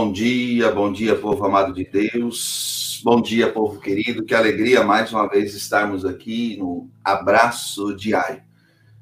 Bom dia, bom dia, povo amado de Deus. Bom dia, povo querido. Que alegria mais uma vez estarmos aqui no abraço diário.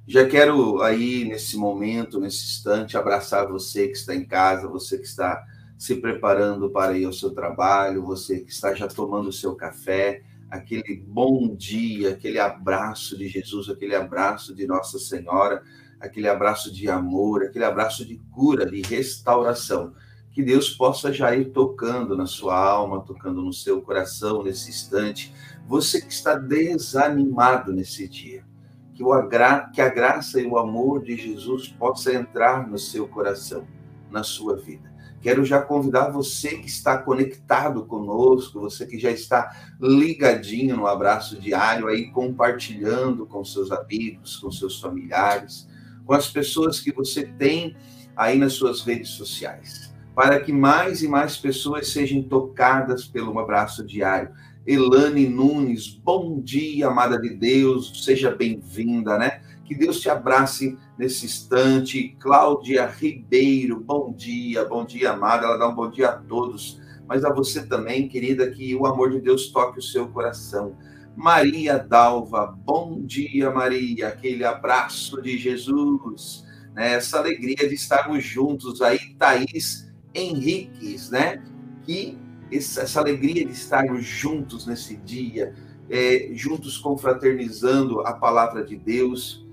Já quero aí nesse momento, nesse instante, abraçar você que está em casa, você que está se preparando para ir ao seu trabalho, você que está já tomando o seu café, aquele bom dia, aquele abraço de Jesus, aquele abraço de Nossa Senhora, aquele abraço de amor, aquele abraço de cura, de restauração. Que Deus possa já ir tocando na sua alma, tocando no seu coração nesse instante. Você que está desanimado nesse dia, que, o agra... que a graça e o amor de Jesus possa entrar no seu coração, na sua vida. Quero já convidar você que está conectado conosco, você que já está ligadinho no abraço diário, aí compartilhando com seus amigos, com seus familiares, com as pessoas que você tem aí nas suas redes sociais, para que mais e mais pessoas sejam tocadas pelo abraço diário. Elane Nunes, bom dia, amada de Deus, seja bem-vinda, né? Que Deus te abrace nesse instante. Cláudia Ribeiro, bom dia, bom dia, amada. Ela dá um bom dia a todos, mas a você também, querida, que o amor de Deus toque o seu coração. Maria Dalva, bom dia, Maria. Aquele abraço de Jesus, né? Essa alegria de estarmos juntos aí, Thaís Henriques, né? Que essa alegria de estarmos juntos nesse dia, é, juntos confraternizando a palavra de Deus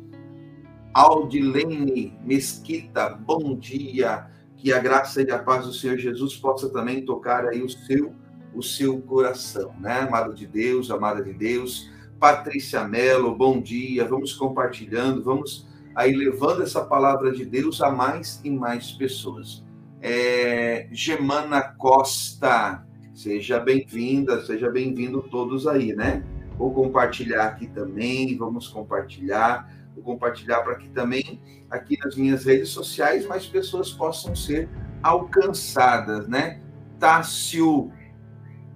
Aldilene Mesquita, bom dia. Que a graça e a paz do Senhor Jesus possa também tocar aí o seu o seu coração, né? Amado de Deus, amada de Deus. Patrícia Mello, bom dia. Vamos compartilhando, vamos aí levando essa palavra de Deus a mais e mais pessoas. É, Gemana Costa, seja bem-vinda, seja bem-vindo todos aí, né? Vou compartilhar aqui também, vamos compartilhar vou compartilhar para que também aqui nas minhas redes sociais mais pessoas possam ser alcançadas, né? Tássio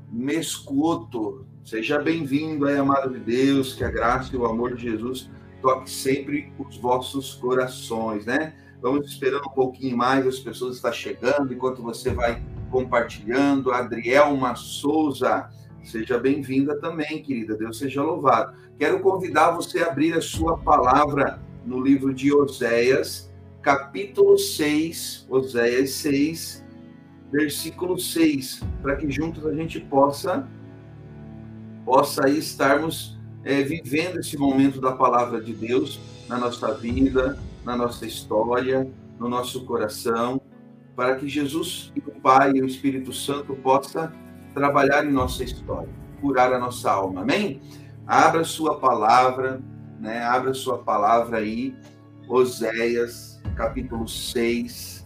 Mescuoto, seja bem-vindo aí, amado de Deus, que a graça e o amor de Jesus toque sempre os vossos corações, né? Vamos esperando um pouquinho mais, as pessoas estão chegando, enquanto você vai compartilhando. Adrielma Souza, Seja bem-vinda também, querida. Deus seja louvado. Quero convidar você a abrir a sua palavra no livro de Oséias, capítulo 6, Oséias 6, versículo 6, para que juntos a gente possa possa estarmos é, vivendo esse momento da palavra de Deus na nossa vida, na nossa história, no nosso coração, para que Jesus e o Pai e o Espírito Santo possa trabalhar em nossa história, curar a nossa alma. Amém? Abra sua palavra, né? Abra sua palavra aí, Oséias, capítulo 6,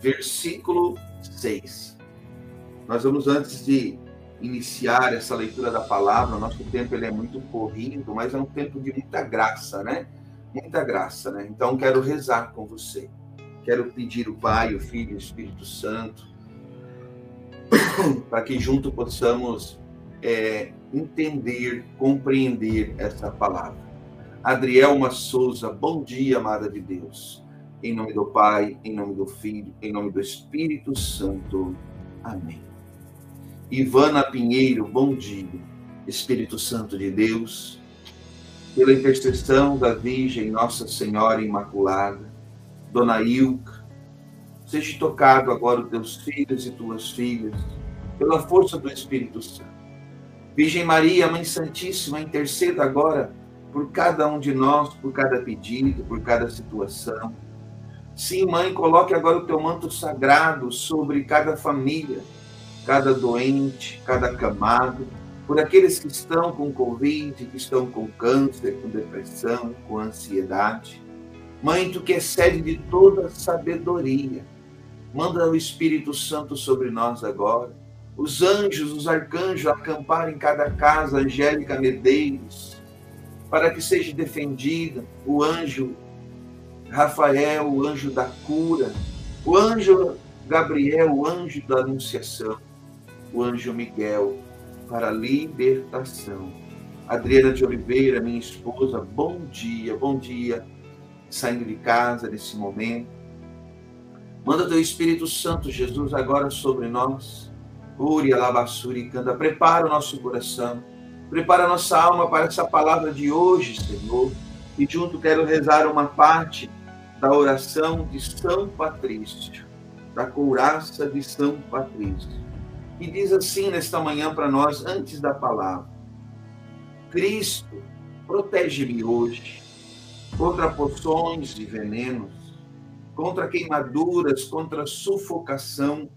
versículo 6. Nós vamos antes de iniciar essa leitura da palavra, nosso tempo ele é muito corrido, mas é um tempo de muita graça, né? Muita graça, né? Então quero rezar com você. Quero pedir o Pai, o Filho o Espírito Santo para que junto possamos é, entender, compreender essa palavra. Adrielma Souza, bom dia, amada de Deus. Em nome do Pai, em nome do Filho, em nome do Espírito Santo. Amém. Ivana Pinheiro, bom dia. Espírito Santo de Deus, pela intercessão da Virgem Nossa Senhora Imaculada, Dona Ilka, Seja tocado agora os teus filhos e tuas filhas, pela força do Espírito Santo. Virgem Maria, Mãe Santíssima, interceda agora por cada um de nós, por cada pedido, por cada situação. Sim, Mãe, coloque agora o teu manto sagrado sobre cada família, cada doente, cada camado, por aqueles que estão com Covid, que estão com câncer, com depressão, com ansiedade. Mãe, tu que é sede de toda sabedoria, Manda o Espírito Santo sobre nós agora. Os anjos, os arcanjos acamparem em cada casa, Angélica Medeiros, para que seja defendida o anjo Rafael, o anjo da cura, o anjo Gabriel, o anjo da anunciação, o anjo Miguel, para a libertação. Adriana de Oliveira, minha esposa, bom dia, bom dia, saindo de casa nesse momento Manda teu Espírito Santo, Jesus, agora sobre nós. Uri, alabassuri, canta. Prepara o nosso coração. Prepara a nossa alma para essa palavra de hoje, Senhor. E junto quero rezar uma parte da oração de São Patrício, da couraça de São Patrício. E diz assim nesta manhã para nós, antes da palavra: Cristo, protege-me hoje contra poções e venenos, contra queimaduras, contra sufocação,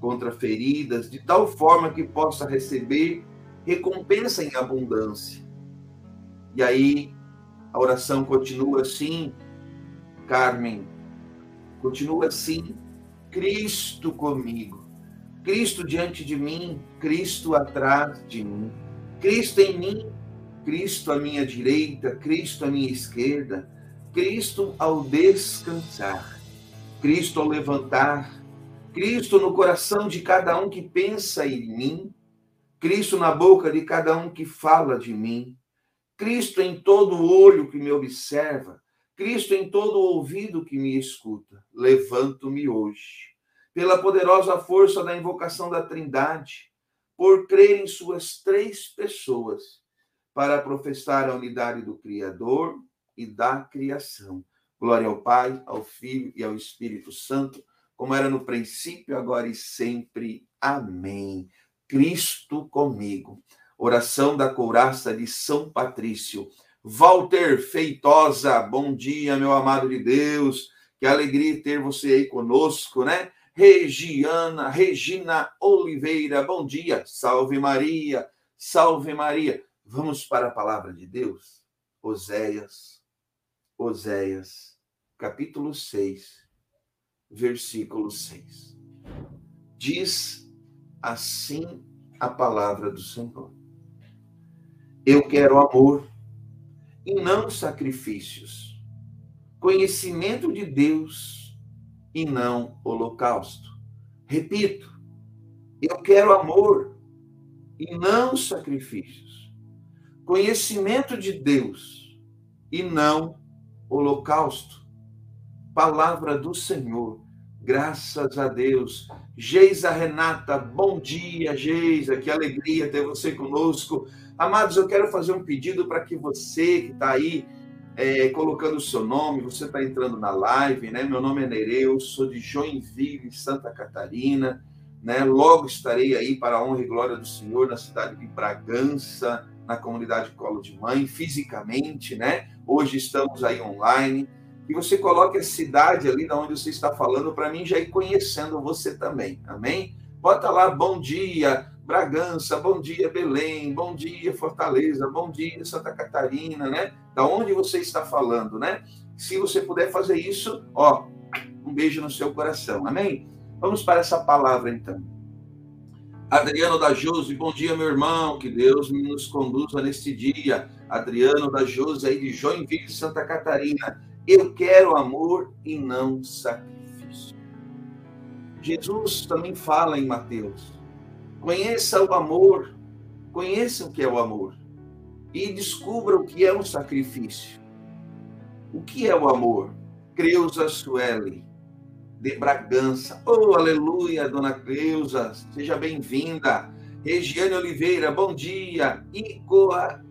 contra feridas, de tal forma que possa receber recompensa em abundância. E aí a oração continua assim, Carmen, continua assim, Cristo comigo, Cristo diante de mim, Cristo atrás de mim, Cristo em mim, Cristo à minha direita, Cristo à minha esquerda, Cristo ao descansar, Cristo ao levantar, Cristo no coração de cada um que pensa em mim, Cristo na boca de cada um que fala de mim, Cristo em todo olho que me observa, Cristo em todo ouvido que me escuta. Levanto-me hoje, pela poderosa força da invocação da Trindade, por crer em suas três pessoas, para professar a unidade do Criador e da criação. Glória ao Pai, ao Filho e ao Espírito Santo, como era no princípio, agora e sempre. Amém. Cristo comigo oração da couraça de São Patrício. Walter Feitosa, bom dia, meu amado de Deus. Que alegria ter você aí conosco, né? Regiana, Regina Oliveira, bom dia. Salve Maria, salve Maria. Vamos para a palavra de Deus. Oséias, Oséias, capítulo 6, versículo 6. Diz assim a palavra do Senhor. Eu quero amor e não sacrifícios, conhecimento de Deus e não holocausto. Repito, eu quero amor e não sacrifícios, conhecimento de Deus e não holocausto. Palavra do Senhor, graças a Deus. Geisa Renata, bom dia, Geisa, que alegria ter você conosco Amados, eu quero fazer um pedido para que você que está aí é, colocando o seu nome, você está entrando na live, né? Meu nome é Nereu, sou de Joinville, Santa Catarina, né? Logo estarei aí para a honra e glória do Senhor na cidade de Bragança, na comunidade Colo de Mãe, fisicamente, né? Hoje estamos aí online. E você coloque a cidade ali da onde você está falando para mim já ir conhecendo você também. Amém? Bota lá, bom dia, Bragança, bom dia Belém, bom dia Fortaleza, bom dia Santa Catarina, né? Da onde você está falando, né? Se você puder fazer isso, ó, um beijo no seu coração, amém? Vamos para essa palavra então. Adriano da Jose, bom dia, meu irmão, que Deus nos conduza neste dia. Adriano da Jose, aí de Joinville, Santa Catarina. Eu quero amor e não sacrifício. Jesus também fala em Mateus Conheça o amor, conheça o que é o amor e descubra o que é um sacrifício. O que é o amor? Creuza Sueli, de Bragança. Oh, aleluia, dona Creuza, seja bem-vinda. Regiane Oliveira, bom dia. Icoa,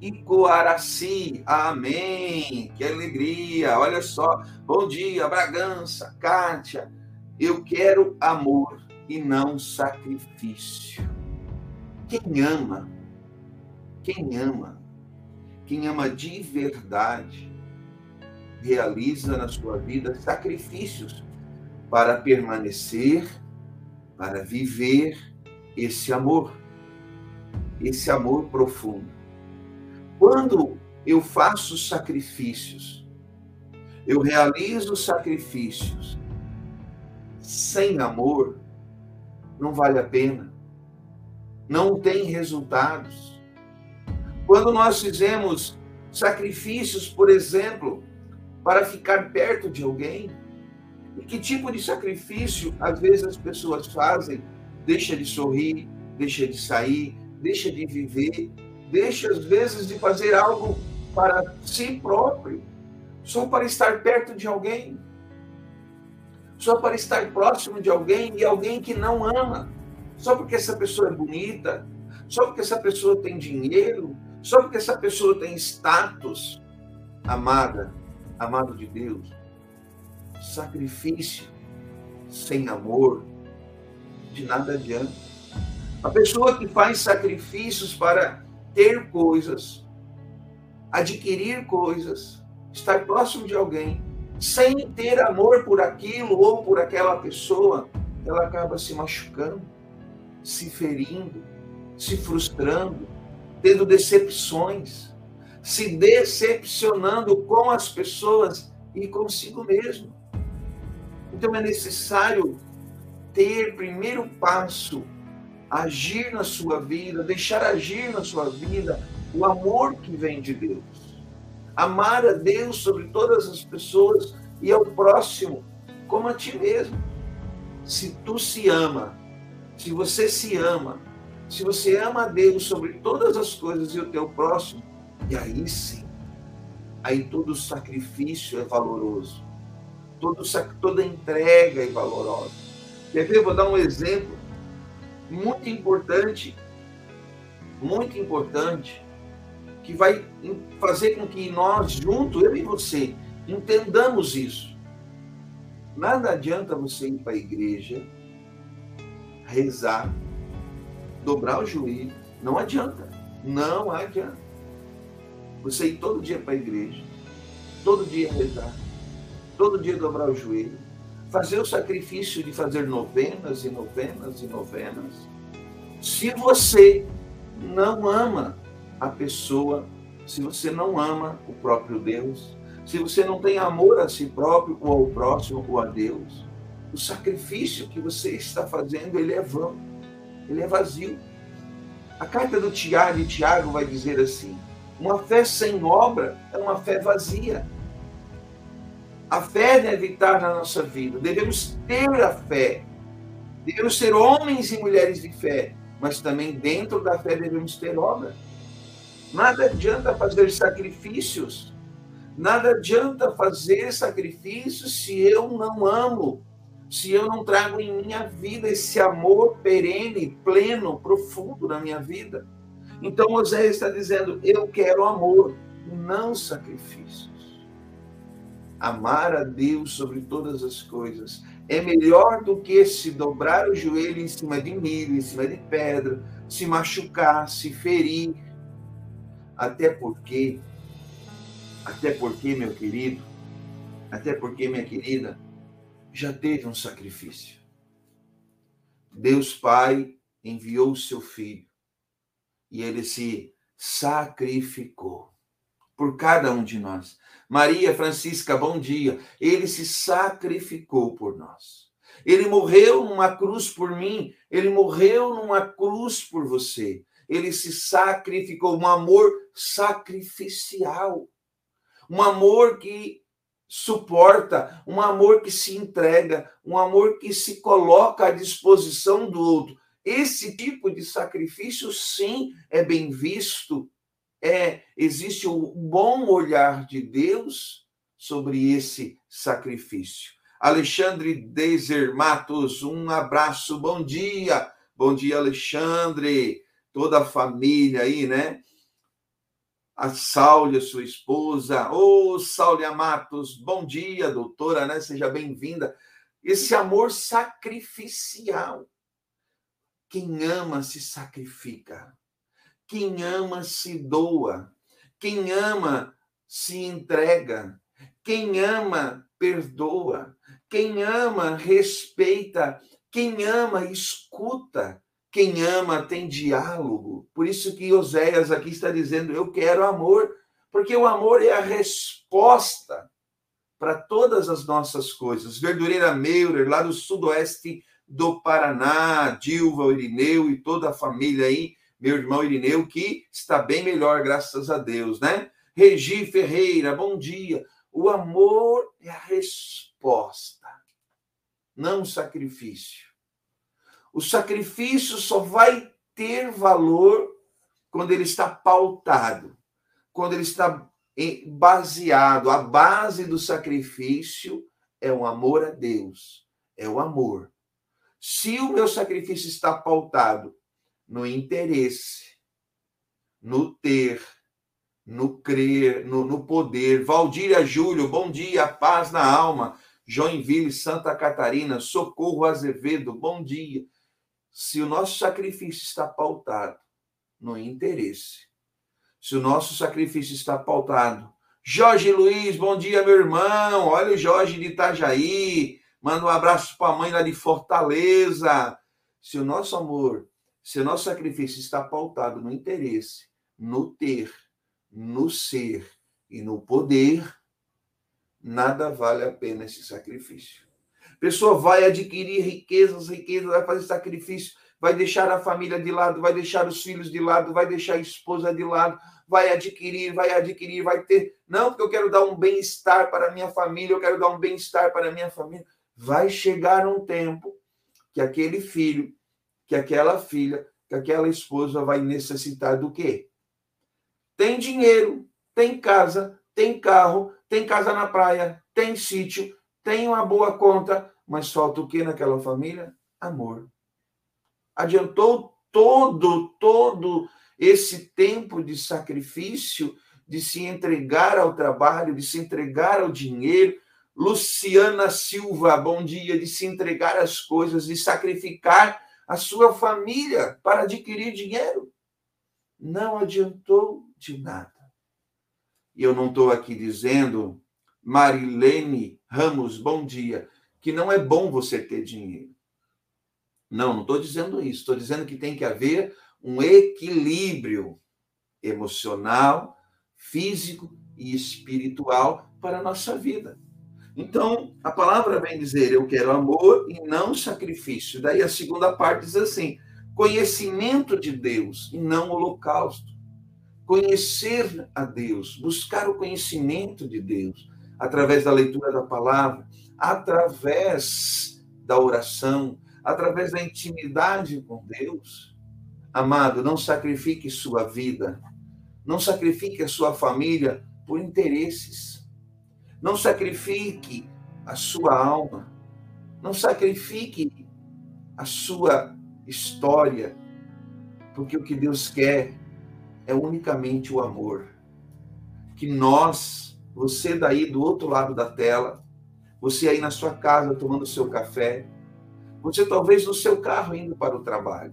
Icoaraci, amém. Que alegria, olha só. Bom dia, Bragança, Kátia. Eu quero amor e não sacrifício. Quem ama, quem ama, quem ama de verdade, realiza na sua vida sacrifícios para permanecer, para viver esse amor, esse amor profundo. Quando eu faço sacrifícios, eu realizo sacrifícios sem amor, não vale a pena, não tem resultados. Quando nós fizemos sacrifícios, por exemplo, para ficar perto de alguém, e que tipo de sacrifício às vezes as pessoas fazem? Deixa de sorrir, deixa de sair, deixa de viver, deixa às vezes de fazer algo para si próprio, só para estar perto de alguém. Só para estar próximo de alguém e alguém que não ama, só porque essa pessoa é bonita, só porque essa pessoa tem dinheiro, só porque essa pessoa tem status. Amada, amado de Deus, sacrifício sem amor de nada adianta. A pessoa que faz sacrifícios para ter coisas, adquirir coisas, estar próximo de alguém, sem ter amor por aquilo ou por aquela pessoa, ela acaba se machucando, se ferindo, se frustrando, tendo decepções, se decepcionando com as pessoas e consigo mesmo. Então é necessário ter primeiro passo, agir na sua vida, deixar agir na sua vida o amor que vem de Deus. Amar a Deus sobre todas as pessoas e ao próximo como a ti mesmo. Se tu se ama, se você se ama, se você ama a Deus sobre todas as coisas e o teu próximo, e aí sim, aí todo sacrifício é valoroso, todo, toda entrega é valorosa. Quer ver? Vou dar um exemplo muito importante, muito importante, que vai fazer com que nós, junto, eu e você, entendamos isso. Nada adianta você ir para a igreja, rezar, dobrar o joelho. Não adianta. Não adianta. Você ir todo dia para a igreja, todo dia rezar, todo dia dobrar o joelho, fazer o sacrifício de fazer novenas e novenas e novenas. Se você não ama a pessoa, se você não ama o próprio Deus, se você não tem amor a si próprio ou ao próximo ou a Deus, o sacrifício que você está fazendo, ele é vão, ele é vazio. A carta do Tiago, Tiago vai dizer assim: uma fé sem obra é uma fé vazia. A fé deve estar na nossa vida. Devemos ter a fé. Devemos ser homens e mulheres de fé. Mas também dentro da fé devemos ter obra. Nada adianta fazer sacrifícios. Nada adianta fazer sacrifícios se eu não amo. Se eu não trago em minha vida esse amor perene, pleno, profundo na minha vida. Então Moisés está dizendo: eu quero amor, não sacrifícios amar a Deus sobre todas as coisas é melhor do que se dobrar o joelho em cima de milho, em cima de pedra, se machucar, se ferir. Até porque, até porque, meu querido, até porque, minha querida, já teve um sacrifício. Deus Pai enviou o seu filho e ele se sacrificou por cada um de nós. Maria Francisca, bom dia. Ele se sacrificou por nós. Ele morreu numa cruz por mim, ele morreu numa cruz por você. Ele se sacrificou, um amor sacrificial. Um amor que suporta, um amor que se entrega, um amor que se coloca à disposição do outro. Esse tipo de sacrifício, sim, é bem visto é existe o bom olhar de Deus sobre esse sacrifício. Alexandre Dezer Matos, um abraço, bom dia. Bom dia, Alexandre, toda a família aí, né? A Sáulia, sua esposa. Ô, oh, Matos, bom dia, doutora, né? Seja bem-vinda. Esse amor sacrificial. Quem ama se sacrifica. Quem ama se doa. Quem ama se entrega. Quem ama perdoa. Quem ama respeita. Quem ama escuta. Quem ama tem diálogo. Por isso que Oséias aqui está dizendo: Eu quero amor, porque o amor é a resposta para todas as nossas coisas. Verdureira Meurer, lá do sudoeste do Paraná, Dilva, Irineu e toda a família aí, meu irmão Irineu, que está bem melhor, graças a Deus, né? Regi Ferreira, bom dia. O amor é a resposta, não o sacrifício. O sacrifício só vai ter valor quando ele está pautado, quando ele está baseado. A base do sacrifício é o amor a Deus, é o amor. Se o meu sacrifício está pautado no interesse, no ter, no crer, no, no poder. Valdíria Júlio, bom dia, paz na alma. Joinville, Santa Catarina, Socorro Azevedo, bom dia. Se o nosso sacrifício está pautado no interesse, se o nosso sacrifício está pautado. Jorge Luiz, bom dia, meu irmão. Olha o Jorge de Itajaí. Manda um abraço para a mãe lá de Fortaleza. Se o nosso amor, se o nosso sacrifício está pautado no interesse, no ter, no ser e no poder, nada vale a pena esse sacrifício. Pessoa vai adquirir riquezas, riquezas, vai fazer sacrifício, vai deixar a família de lado, vai deixar os filhos de lado, vai deixar a esposa de lado, vai adquirir, vai adquirir, vai ter. Não, porque eu quero dar um bem-estar para a minha família, eu quero dar um bem-estar para a minha família. Vai chegar um tempo que aquele filho, que aquela filha, que aquela esposa vai necessitar do quê? Tem dinheiro, tem casa, tem carro, tem casa na praia, tem sítio, tem uma boa conta, mas falta o que naquela família? Amor. Adiantou todo, todo esse tempo de sacrifício, de se entregar ao trabalho, de se entregar ao dinheiro. Luciana Silva, bom dia, de se entregar às coisas, de sacrificar a sua família para adquirir dinheiro. Não adiantou de nada. E eu não estou aqui dizendo, Marilene Ramos, bom dia, que não é bom você ter dinheiro. Não, não estou dizendo isso. Estou dizendo que tem que haver um equilíbrio emocional, físico e espiritual para a nossa vida. Então, a palavra vem dizer: eu quero amor e não sacrifício. Daí a segunda parte diz assim: conhecimento de Deus e não holocausto. Conhecer a Deus, buscar o conhecimento de Deus através da leitura da palavra, através da oração, através da intimidade com Deus. Amado, não sacrifique sua vida, não sacrifique a sua família por interesses. Não sacrifique a sua alma. Não sacrifique a sua história, porque o que Deus quer é unicamente o amor. Que nós, você daí do outro lado da tela, você aí na sua casa tomando seu café, você talvez no seu carro indo para o trabalho,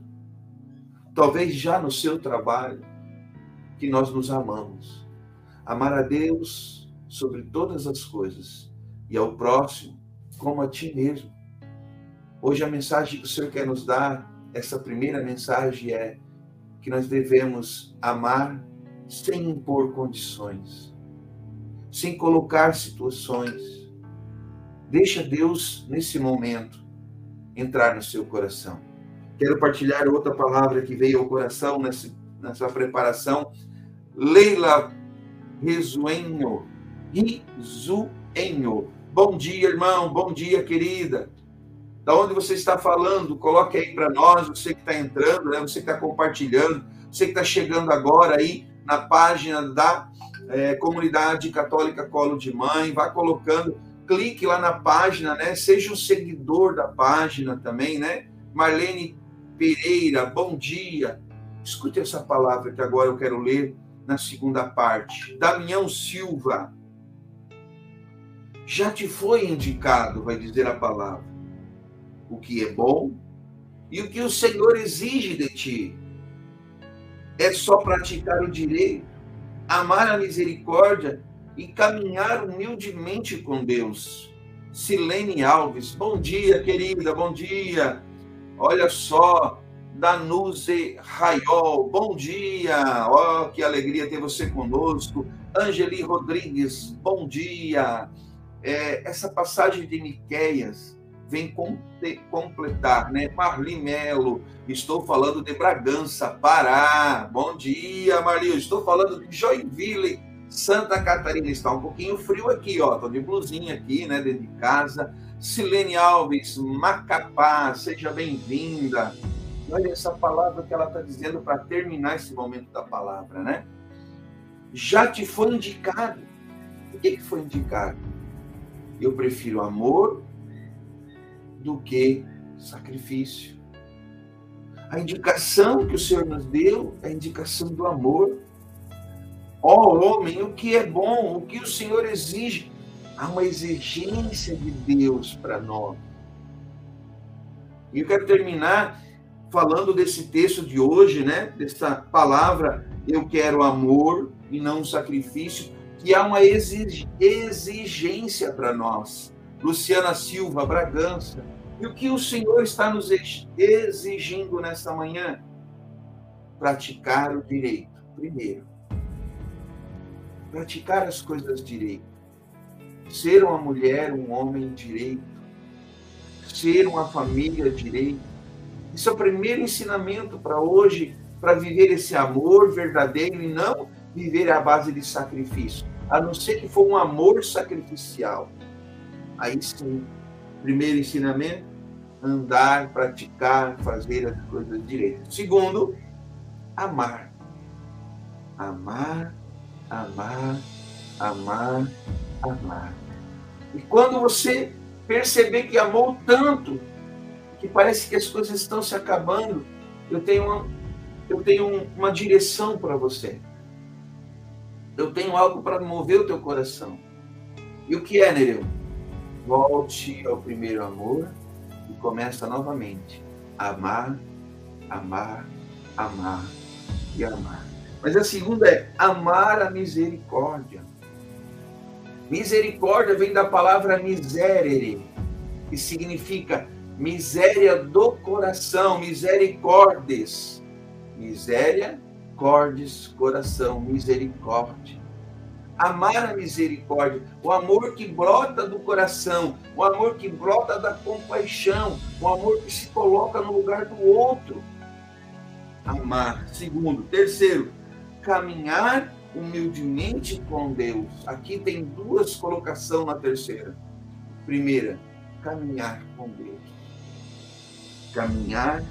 talvez já no seu trabalho, que nós nos amamos. Amar a Deus sobre todas as coisas e ao próximo como a ti mesmo. Hoje a mensagem que o Senhor quer nos dar, essa primeira mensagem é que nós devemos amar sem impor condições, sem colocar situações. Deixa Deus, nesse momento, entrar no seu coração. Quero partilhar outra palavra que veio ao coração nessa, nessa preparação. Leila Risuenho. Risuenho. Bom dia, irmão. Bom dia, querida. Da onde você está falando? Coloque aí para nós, você que está entrando, né? você que está compartilhando, você que está chegando agora aí na página da é, Comunidade Católica Colo de Mãe, vá colocando, clique lá na página, né? Seja um seguidor da página também, né? Marlene Pereira, bom dia. Escute essa palavra que agora eu quero ler na segunda parte. Damião Silva. Já te foi indicado, vai dizer a palavra, o que é bom e o que o Senhor exige de ti. É só praticar o direito, amar a misericórdia e caminhar humildemente com Deus. Silene Alves, bom dia, querida, bom dia. Olha só, Danuze Raiol, bom dia. Oh, que alegria ter você conosco. Angeli Rodrigues, bom dia. É, essa passagem de Miqueias vem completar, né? Marli Melo, estou falando de Bragança, Pará. Bom dia, Marli. Estou falando de Joinville, Santa Catarina. Está um pouquinho frio aqui, ó. Tô de blusinha aqui, né? Dentro de casa. Silene Alves, Macapá, seja bem-vinda. Olha essa palavra que ela está dizendo para terminar esse momento da palavra, né? Já te foi indicado. O que, que foi indicado? Eu prefiro amor do que sacrifício. A indicação que o Senhor nos deu é a indicação do amor. Ó oh, homem, o que é bom, o que o Senhor exige. Há uma exigência de Deus para nós. E eu quero terminar falando desse texto de hoje, né? Dessa palavra, eu quero amor e não sacrifício, que há uma exigência para nós. Luciana Silva, Bragança. E o que o Senhor está nos exigindo nesta manhã? Praticar o direito, primeiro. Praticar as coisas direito. Ser uma mulher, um homem direito. Ser uma família direito. Isso é o primeiro ensinamento para hoje, para viver esse amor verdadeiro e não viver à base de sacrifício. A não ser que for um amor sacrificial. Aí sim, primeiro ensinamento, andar, praticar, fazer as coisas direitas. Segundo, amar. Amar, amar, amar, amar. E quando você perceber que amou tanto, que parece que as coisas estão se acabando, eu tenho uma, eu tenho uma direção para você. Eu tenho algo para mover o teu coração. E o que é, Nereu? Volte ao primeiro amor e começa novamente. Amar, amar, amar e amar. Mas a segunda é amar a misericórdia. Misericórdia vem da palavra miserere, que significa miséria do coração, misericordes. Miséria, cordes, coração, misericórdia. Amar a misericórdia, o amor que brota do coração, o amor que brota da compaixão, o amor que se coloca no lugar do outro. Amar. Segundo. Terceiro, caminhar humildemente com Deus. Aqui tem duas colocações na terceira. Primeira, caminhar com Deus. Caminhar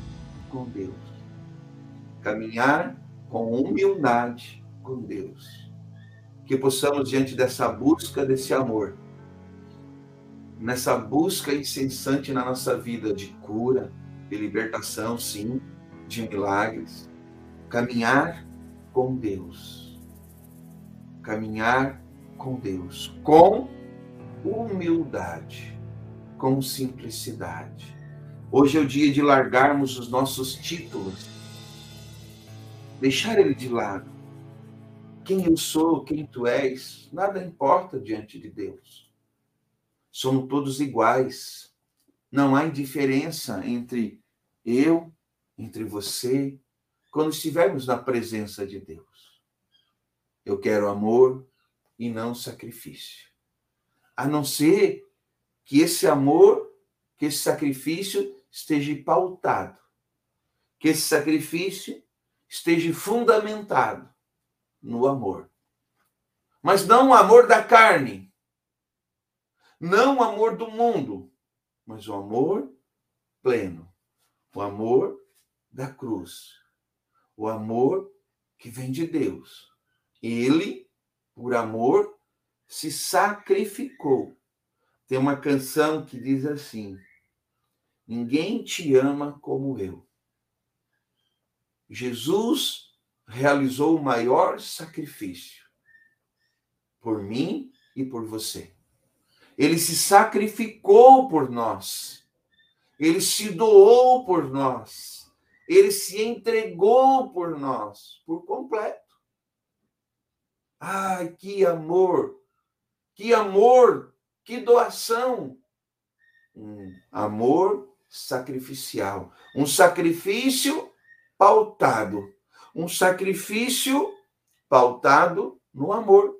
com Deus. Caminhar com humildade com Deus que possamos, diante dessa busca desse amor, nessa busca incessante na nossa vida de cura, de libertação, sim, de milagres, caminhar com Deus. Caminhar com Deus, com humildade, com simplicidade. Hoje é o dia de largarmos os nossos títulos, deixar ele de lado quem eu sou, quem tu és, nada importa diante de Deus. Somos todos iguais. Não há indiferença entre eu, entre você, quando estivermos na presença de Deus. Eu quero amor e não sacrifício. A não ser que esse amor, que esse sacrifício esteja pautado, que esse sacrifício esteja fundamentado no amor. Mas não o amor da carne, não o amor do mundo, mas o amor pleno, o amor da cruz, o amor que vem de Deus. Ele, por amor, se sacrificou. Tem uma canção que diz assim: Ninguém te ama como eu. Jesus realizou o maior sacrifício por mim e por você. Ele se sacrificou por nós. Ele se doou por nós. Ele se entregou por nós, por completo. Ai, que amor! Que amor! Que doação! Um amor sacrificial. Um sacrifício pautado um sacrifício pautado no amor.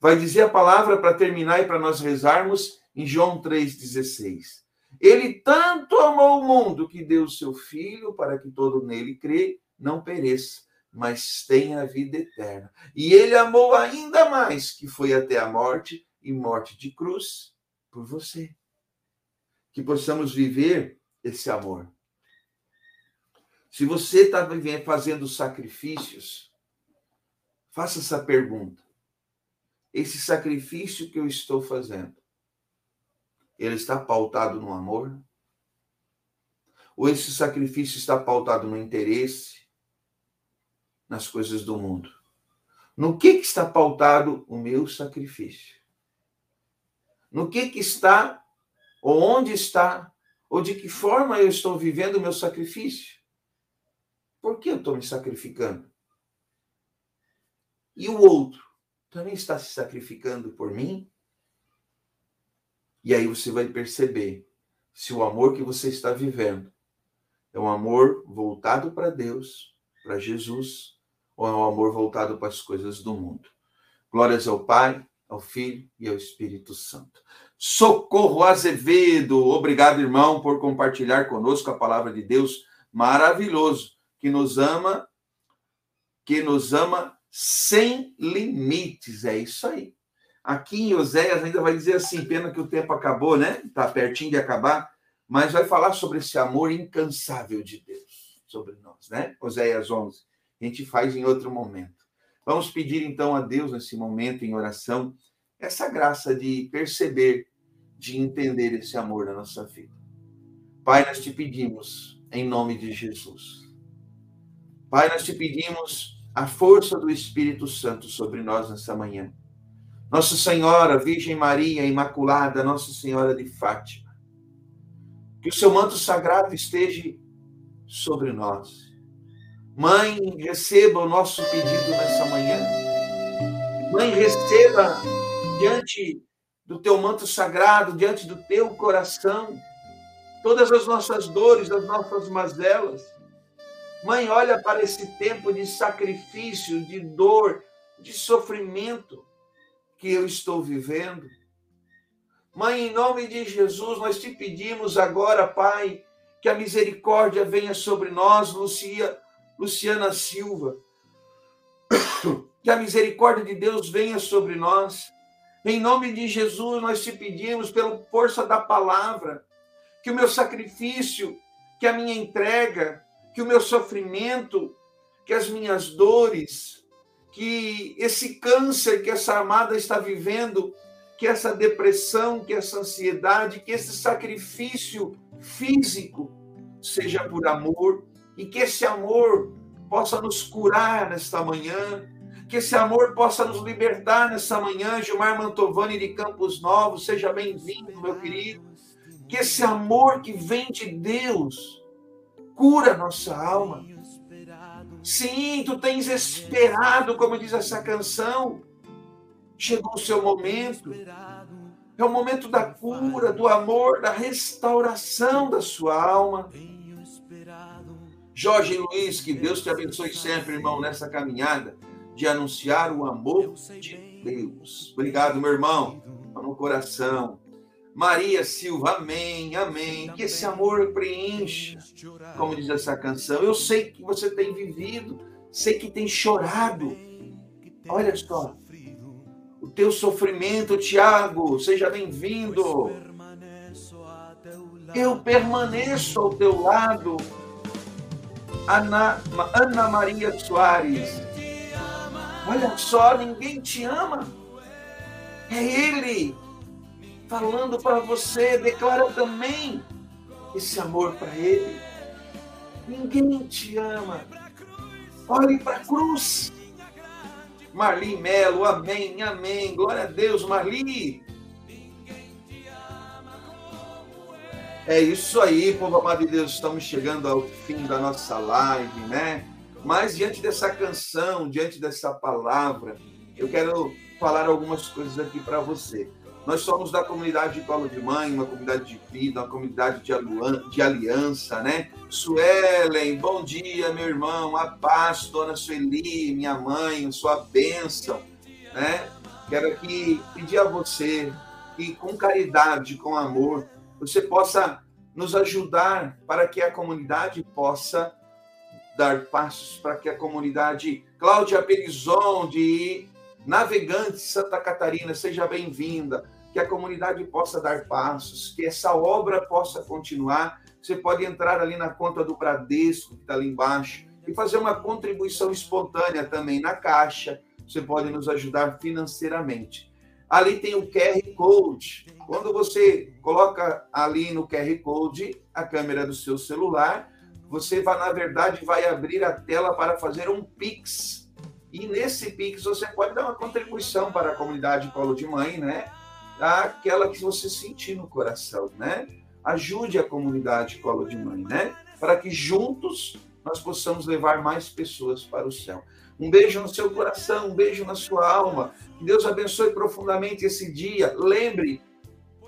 Vai dizer a palavra para terminar e para nós rezarmos em João 3,16. Ele tanto amou o mundo que deu o seu filho para que todo nele crê, não pereça, mas tenha a vida eterna. E ele amou ainda mais, que foi até a morte e morte de cruz por você. Que possamos viver esse amor. Se você está fazendo sacrifícios, faça essa pergunta. Esse sacrifício que eu estou fazendo, ele está pautado no amor? Ou esse sacrifício está pautado no interesse, nas coisas do mundo? No que, que está pautado o meu sacrifício? No que, que está, ou onde está, ou de que forma eu estou vivendo o meu sacrifício? Por que eu estou me sacrificando? E o outro também está se sacrificando por mim? E aí você vai perceber se o amor que você está vivendo é um amor voltado para Deus, para Jesus, ou é um amor voltado para as coisas do mundo. Glórias ao Pai, ao Filho e ao Espírito Santo. Socorro Azevedo, obrigado, irmão, por compartilhar conosco a palavra de Deus maravilhoso, que nos ama, que nos ama sem limites. É isso aí. Aqui em Oséias ainda vai dizer assim, pena que o tempo acabou, né? Está pertinho de acabar, mas vai falar sobre esse amor incansável de Deus sobre nós, né? Oséias 11. A gente faz em outro momento. Vamos pedir então a Deus nesse momento em oração essa graça de perceber, de entender esse amor na nossa vida. Pai, nós te pedimos em nome de Jesus. Pai, nós te pedimos a força do Espírito Santo sobre nós nessa manhã nossa Senhora, Virgem Maria Imaculada, Nossa Senhora de Fátima. Que o seu manto sagrado esteja sobre nós. Mãe, receba o nosso pedido nessa manhã. Mãe, receba diante do teu manto sagrado, diante do teu coração, todas as nossas dores, as nossas mazelas. Mãe, olha para esse tempo de sacrifício, de dor, de sofrimento que eu estou vivendo. Mãe, em nome de Jesus, nós te pedimos agora, Pai, que a misericórdia venha sobre nós, Lucia, Luciana Silva. Que a misericórdia de Deus venha sobre nós. Em nome de Jesus, nós te pedimos, pela força da palavra, que o meu sacrifício, que a minha entrega, que o meu sofrimento, que as minhas dores, que esse câncer que essa amada está vivendo, que essa depressão, que essa ansiedade, que esse sacrifício físico seja por amor e que esse amor possa nos curar nesta manhã, que esse amor possa nos libertar nessa manhã. Gilmar Mantovani de Campos Novos, seja bem-vindo, meu querido. Que esse amor que vem de Deus cura nossa alma Sim, tu tens esperado, como diz essa canção. Chegou o seu momento. É o momento da cura, do amor, da restauração da sua alma. Jorge Luiz, que Deus te abençoe sempre, irmão, nessa caminhada de anunciar o amor de Deus. Obrigado, meu irmão. No coração. Maria Silva, amém, amém. Que esse amor preencha, como diz essa canção. Eu sei que você tem vivido, sei que tem chorado. Olha só, o teu sofrimento, Tiago, seja bem-vindo. Eu permaneço ao teu lado. Ana, Ana Maria Soares. Olha só, ninguém te ama. É Ele falando para você, declara também esse amor para Ele. Ninguém te ama. Olhe para a cruz. Marli Melo, amém, amém. Glória a Deus, Marli. É isso aí, povo amado de Deus. Estamos chegando ao fim da nossa live, né? Mas diante dessa canção, diante dessa palavra, eu quero falar algumas coisas aqui para você. Nós somos da comunidade de Colo de Mãe, uma comunidade de vida, uma comunidade de, aliança, né? Suelen, bom dia, meu irmão. A paz, dona Sueli, minha mãe, sua bênção, né? Quero aqui pedir a você que, com caridade, com amor, você possa nos ajudar para que a comunidade possa dar passos, para que a comunidade. Cláudia Pelizon, de Navegante Santa Catarina, seja bem-vinda que a comunidade possa dar passos, que essa obra possa continuar. Você pode entrar ali na conta do Bradesco, que está ali embaixo, e fazer uma contribuição espontânea também na Caixa. Você pode nos ajudar financeiramente. Ali tem o QR Code. Quando você coloca ali no QR Code a câmera do seu celular, você vai, na verdade, vai abrir a tela para fazer um Pix. E nesse Pix você pode dar uma contribuição para a comunidade Colo de Mãe, né? Aquela que você sentir no coração, né? Ajude a comunidade Colo de Mãe, né? Para que juntos nós possamos levar mais pessoas para o céu. Um beijo no seu coração, um beijo na sua alma. Que Deus abençoe profundamente esse dia. Lembre,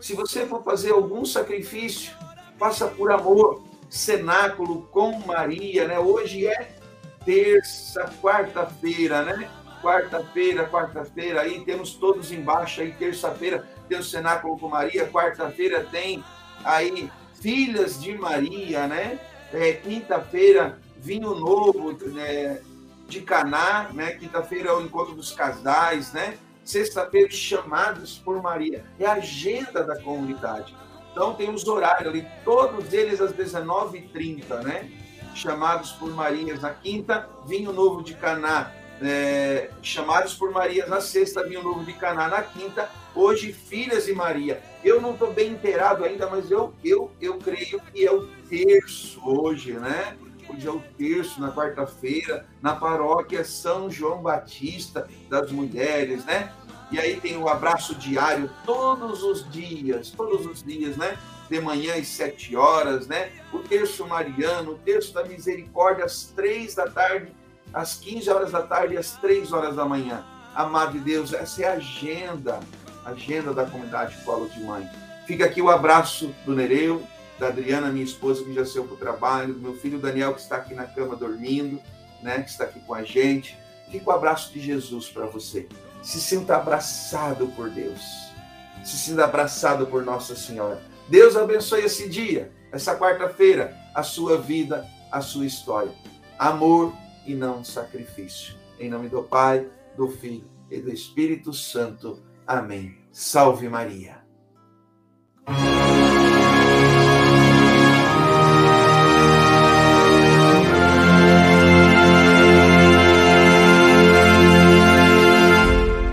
se você for fazer algum sacrifício, faça por amor. Cenáculo com Maria, né? Hoje é terça, quarta-feira, né? Quarta-feira, quarta-feira, aí temos todos embaixo aí, terça-feira tem o Cenáculo com Maria, quarta-feira tem aí Filhas de Maria, né? É, quinta-feira, vinho novo né, de Caná, né? Quinta-feira é o encontro dos casais, né? Sexta-feira, chamados por Maria. É a agenda da comunidade. Então, tem os horários ali, todos eles às 19h30, né? Chamados por Marias na quinta, vinho novo de Caná. É, chamados por Marias na sexta, vinho novo de Caná na quinta. Hoje, filhas de Maria. Eu não estou bem inteirado ainda, mas eu, eu, eu creio que é o terço hoje, né? Hoje é o terço, na quarta-feira, na paróquia São João Batista das Mulheres, né? E aí tem o abraço diário todos os dias, todos os dias, né? De manhã às sete horas, né? O terço mariano, o terço da misericórdia às três da tarde, às quinze horas da tarde e às três horas da manhã. Amado de Deus, essa é a agenda, agenda da comunidade Colo de Mãe. Fica aqui o abraço do Nereu, da Adriana, minha esposa, que já saiu para o trabalho, do meu filho Daniel, que está aqui na cama dormindo, né? Que está aqui com a gente. Fica o abraço de Jesus para você se sinta abraçado por Deus. Se sinta abraçado por Nossa Senhora. Deus abençoe esse dia, essa quarta-feira, a sua vida, a sua história. Amor e não sacrifício. Em nome do Pai, do Filho e do Espírito Santo. Amém. Salve Maria.